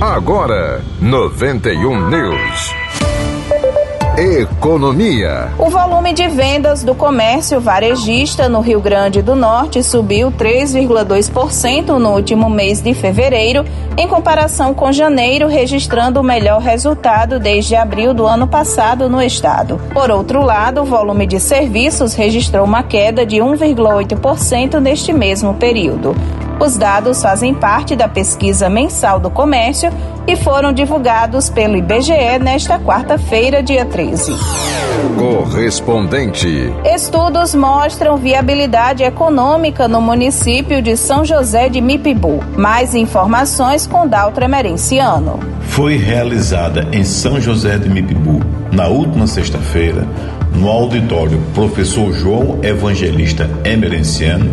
Agora, 91 News. Economia. O volume de vendas do comércio varejista no Rio Grande do Norte subiu 3,2% no último mês de fevereiro, em comparação com janeiro, registrando o melhor resultado desde abril do ano passado no estado. Por outro lado, o volume de serviços registrou uma queda de 1,8% neste mesmo período. Os dados fazem parte da pesquisa mensal do comércio e foram divulgados pelo IBGE nesta quarta-feira, dia 13. Correspondente. Estudos mostram viabilidade econômica no município de São José de Mipibu. Mais informações com Daltro Emerenciano. Foi realizada em São José de Mipibu, na última sexta-feira, no auditório Professor João Evangelista Emerenciano,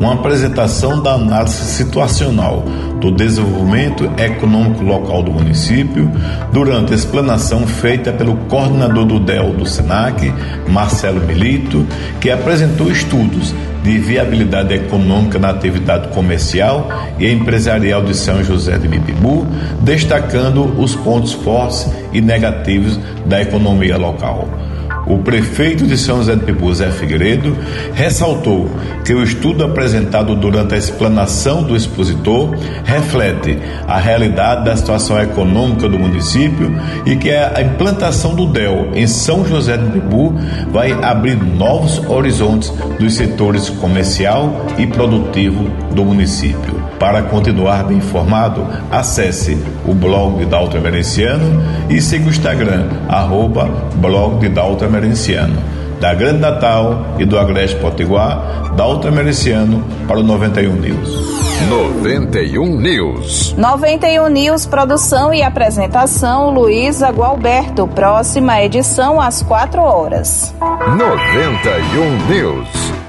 uma apresentação da análise situacional do desenvolvimento econômico local do município, durante a explanação feita pelo coordenador do DEL do SENAC, Marcelo Milito, que apresentou estudos de viabilidade econômica na atividade comercial e empresarial de São José de Mipibu, destacando os pontos fortes e negativos da economia local. O prefeito de São José de Pibu, Zé Figueiredo, ressaltou que o estudo apresentado durante a explanação do expositor reflete a realidade da situação econômica do município e que a implantação do DEL em São José de Pibu vai abrir novos horizontes dos setores comercial e produtivo do município. Para continuar bem informado, acesse o blog de Dalton Emerenciano e siga o Instagram, arroba blog de Dalton Emerenciano. Da Grande Natal e do Agreste Potiguar, Dalton Emerenciano para o 91 News. 91 News. 91 News, produção e apresentação, Luísa Gualberto. Próxima edição às 4 horas. 91 News.